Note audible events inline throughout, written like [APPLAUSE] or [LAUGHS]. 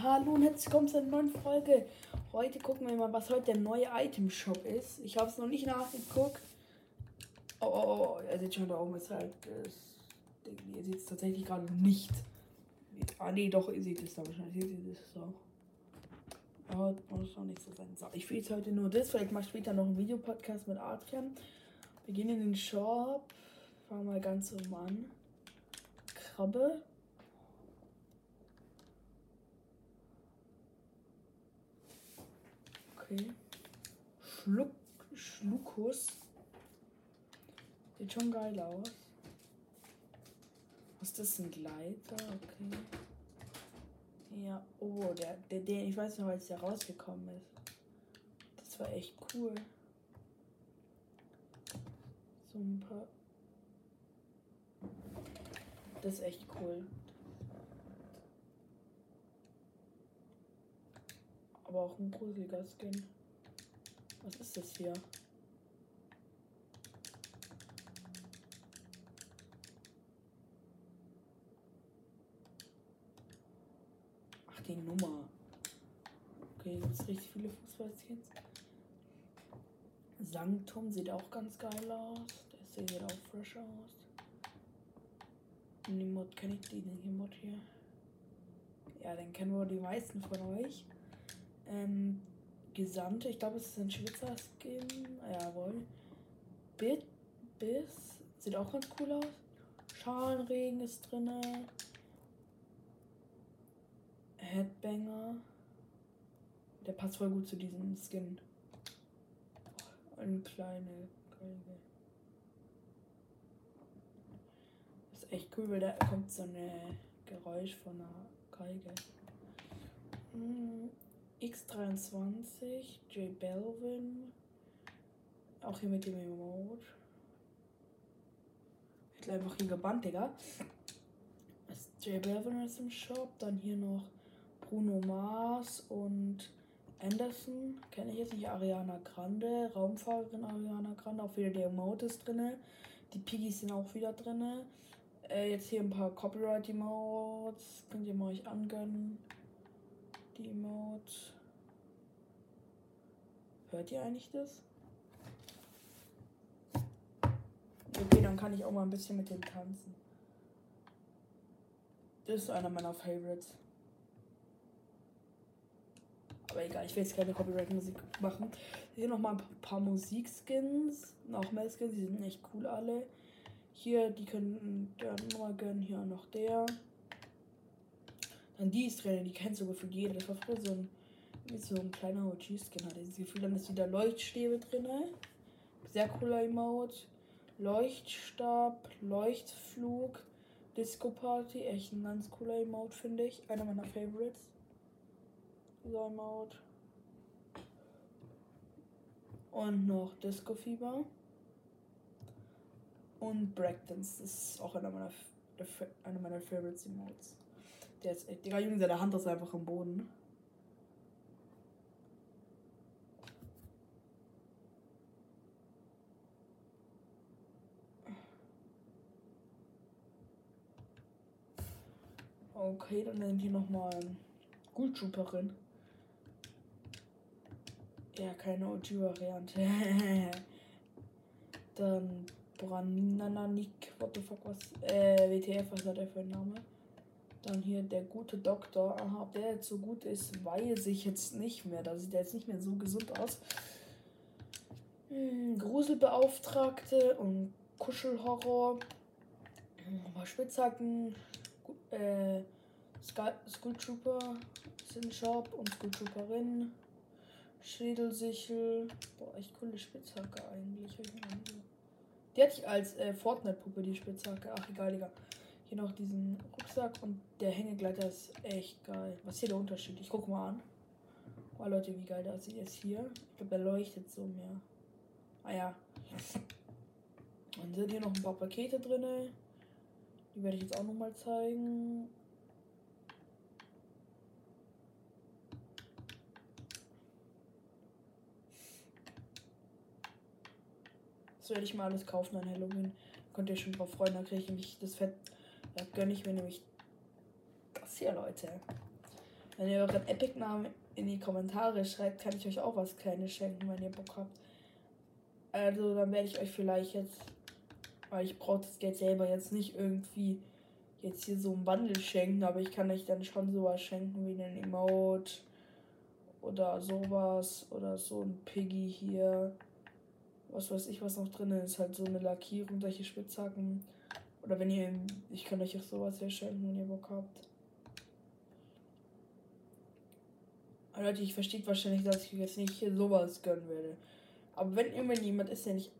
Hallo und herzlich willkommen zu einer neuen Folge. Heute gucken wir mal, was heute der neue Item Shop ist. Ich habe es noch nicht nachgeguckt. Oh, oh, oh, ihr seht schon, da oben ist halt das Ding. Ihr seht es tatsächlich gerade nicht. Ah, nee, doch, ihr seht es da wahrscheinlich. Ihr seht es auch. Aber muss doch nicht so sein. So, ich will jetzt heute nur das. Vielleicht mache ich später noch einen Videopodcast mit Adrian. Wir gehen in den Shop. Fangen mal ganz oben an. Krabbe. Okay. Schluck, Schluckus. Sieht schon geil aus. Was ist das? Ein Gleiter? Okay. Ja, oh, der, der, der, ich weiß noch, als der rausgekommen ist. Das war echt cool. So ein paar. Das ist echt cool. Aber auch ein gruseliger Skin. Was ist das hier? Ach, die Nummer. Okay, gibt es richtig viele Fußballskins. Sanctum sieht auch ganz geil aus. Der sieht auch fresh aus. Die Mod kenne ich, die Mod hier. Ja, den kennen wohl die meisten von euch. Ähm, Gesandte, ich glaube, es ist ein Schwitzer-Skin. Jawohl. Bit, Biss, sieht auch ganz cool aus. Schalenregen ist drin. Headbanger. Der passt voll gut zu diesem Skin. Eine kleine. Das ist echt cool, weil da kommt so ein Geräusch von einer Geige. Hm. X23, J Belvin. Auch hier mit dem Emote. Ich einfach hier gebannt, Digga. J Belvin ist im Shop. Dann hier noch Bruno Mars und Anderson. Kenne ich jetzt nicht. Ariana Grande. Raumfahrerin Ariana Grande. Auch wieder der Emote ist drin. Die Piggies sind auch wieder drin. Äh, jetzt hier ein paar Copyright-Emotes. Könnt ihr mal euch angönnen die. Hört ihr eigentlich das? Okay, dann kann ich auch mal ein bisschen mit dem tanzen. Das ist einer meiner Favorites. Aber egal, ich will jetzt keine Copyright-Musik machen. Hier noch mal ein paar Musikskins. Noch mehr Skins, die sind echt cool alle. Hier, die können dann mal gönnen. Hier noch der. Dann die drin, die kennt sogar für jeder. Das war früher so ein, so ein kleiner OG-Skin, hatte ich das Gefühl. Dann ist wieder Leuchtstäbe drin. Sehr cooler Emote. Leuchtstab, Leuchtflug, Disco Party. Echt ein ganz cooler Emote, finde ich. Einer meiner Favorites. Dieser Emote. Und noch Disco Fieber. Und Breakdance. Das ist auch einer meiner, einer meiner Favorites Emotes. Der ist echt. Digga, Junge, seine Hand ist einfach am Boden. Okay, dann nennen die nochmal Gultrooperin. Ja, keine OG-Variante. [LAUGHS] dann Branananik, what the fuck, was? Äh, WTF, was hat er für einen Namen? Dann hier der gute Doktor. Aha, ob der jetzt so gut ist, weiß ich jetzt nicht mehr. Da sieht er jetzt nicht mehr so gesund aus. Hm, Gruselbeauftragte und Kuschelhorror. Aber Spitzhacken. Äh, Skull Trooper sind Shop und Skull Trooperin. Schädelsichel. Boah, echt coole Spitzhacke eigentlich. Die hatte ich als äh, Fortnite-Puppe, die Spitzhacke. Ach, egal, Digga. Hier noch diesen Rucksack und der Hängegleiter ist echt geil. Was ist hier der Unterschied? Ich guck mal an. Oh Leute, wie geil das ist hier. Ich glaube, er leuchtet so mehr. Ah ja. Dann sind hier noch ein paar Pakete drin. Die werde ich jetzt auch noch mal zeigen. Das werde ich mal alles kaufen an Halloween. Könnt ihr schon drauf freuen, dann kriege ich nämlich das Fett da gönne ich mir nämlich das hier, Leute. Wenn ihr euren Epic-Namen in die Kommentare schreibt, kann ich euch auch was Kleines schenken, wenn ihr Bock habt. Also dann werde ich euch vielleicht jetzt, weil ich brauche das Geld selber jetzt nicht irgendwie jetzt hier so ein Bundle schenken, aber ich kann euch dann schon sowas schenken wie einen Emote oder sowas oder so ein Piggy hier. Was weiß ich, was noch drin ist. Halt so eine Lackierung, solche Spitzhacken. Oder wenn ihr, ich kann euch auch sowas hier schenken, wenn ihr Bock habt. Leute, ich verstehe wahrscheinlich, dass ich jetzt nicht hier sowas gönnen werde. Aber wenn irgendwann jemand ist, der nicht,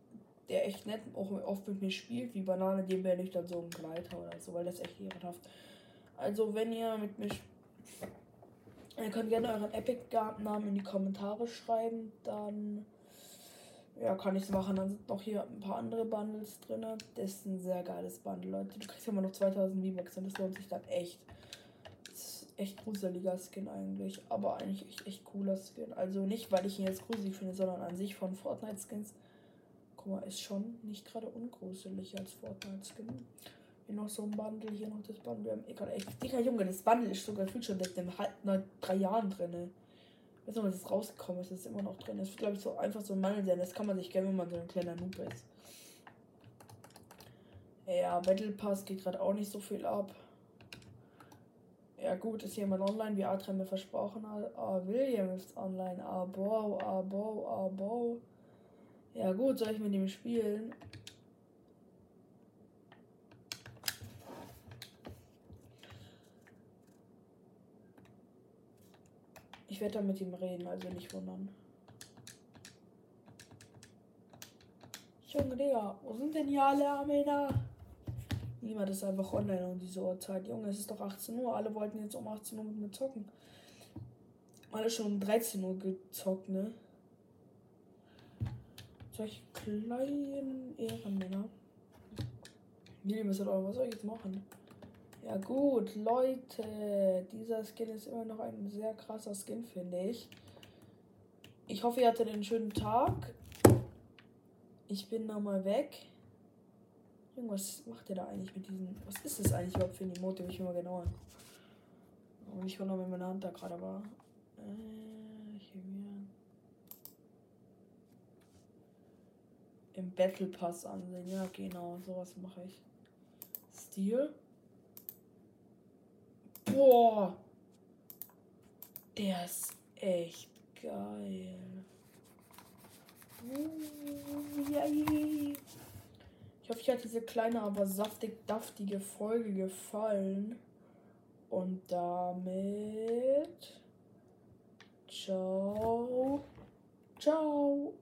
der echt nett auch oft mit mir spielt, wie Banane, dem werde ich dann so einen Gleiter oder so, weil das echt ehrenhaft. Also wenn ihr mit mir Ihr könnt gerne euren Epic-Namen in die Kommentare schreiben, dann ja, kann ich machen. Dann sind noch hier ein paar andere Bundles drin. Das ist ein sehr geiles Bundle, Leute. Du kriegst immer noch 2000 V-Bucks und das lohnt sich dann echt echt gruseliger Skin eigentlich. Aber eigentlich echt, echt cooler Skin. Also nicht, weil ich ihn jetzt gruselig finde, sondern an sich von Fortnite-Skins. Guck mal, ist schon nicht gerade ungruselig als Fortnite-Skin. Hier noch so ein Bundle, hier noch das Bundle. Wir haben egal, echt. Dicker Junge, das Bundle ist sogar viel schon seit dem halb, drei Jahren drin. Weiß nicht, was ist rausgekommen ist, ist immer noch drin. Das wird, glaube ich, so einfach so ein Mangel sein. Das kann man sich gerne, wenn man so ein kleiner Noob ist. Ja, Battle Pass geht gerade auch nicht so viel ab. Ja gut, ist jemand online, wie Adrian mir versprochen hat. Ah, William ist online. Abo, abo, abo. Ja gut, soll ich mit ihm spielen? Ich werde da mit ihm reden, also nicht wundern. Junge Digga, wo sind denn hier alle Armena? Niemand ist einfach online um diese Uhrzeit. Junge, es ist doch 18 Uhr. Alle wollten jetzt um 18 Uhr mit mir zocken. Alle schon um 13 Uhr gezockt, ne? Solche kleinen Ehrenmänner. Nee, was soll ich jetzt machen? Ja gut, Leute, dieser Skin ist immer noch ein sehr krasser Skin, finde ich. Ich hoffe, ihr hattet einen schönen Tag. Ich bin nochmal weg. Was macht der da eigentlich mit diesen. Was ist das eigentlich überhaupt für ein Emote? Ich mal genau an. Und ich wundere, wenn meine Hand da gerade war. Äh, hier Im Battle Pass ansehen. Ja, genau, sowas mache ich. Stil. Boah. Der ist echt geil. Ich hoffe, euch hat diese kleine, aber saftig daftige Folge gefallen. Und damit. Ciao. Ciao.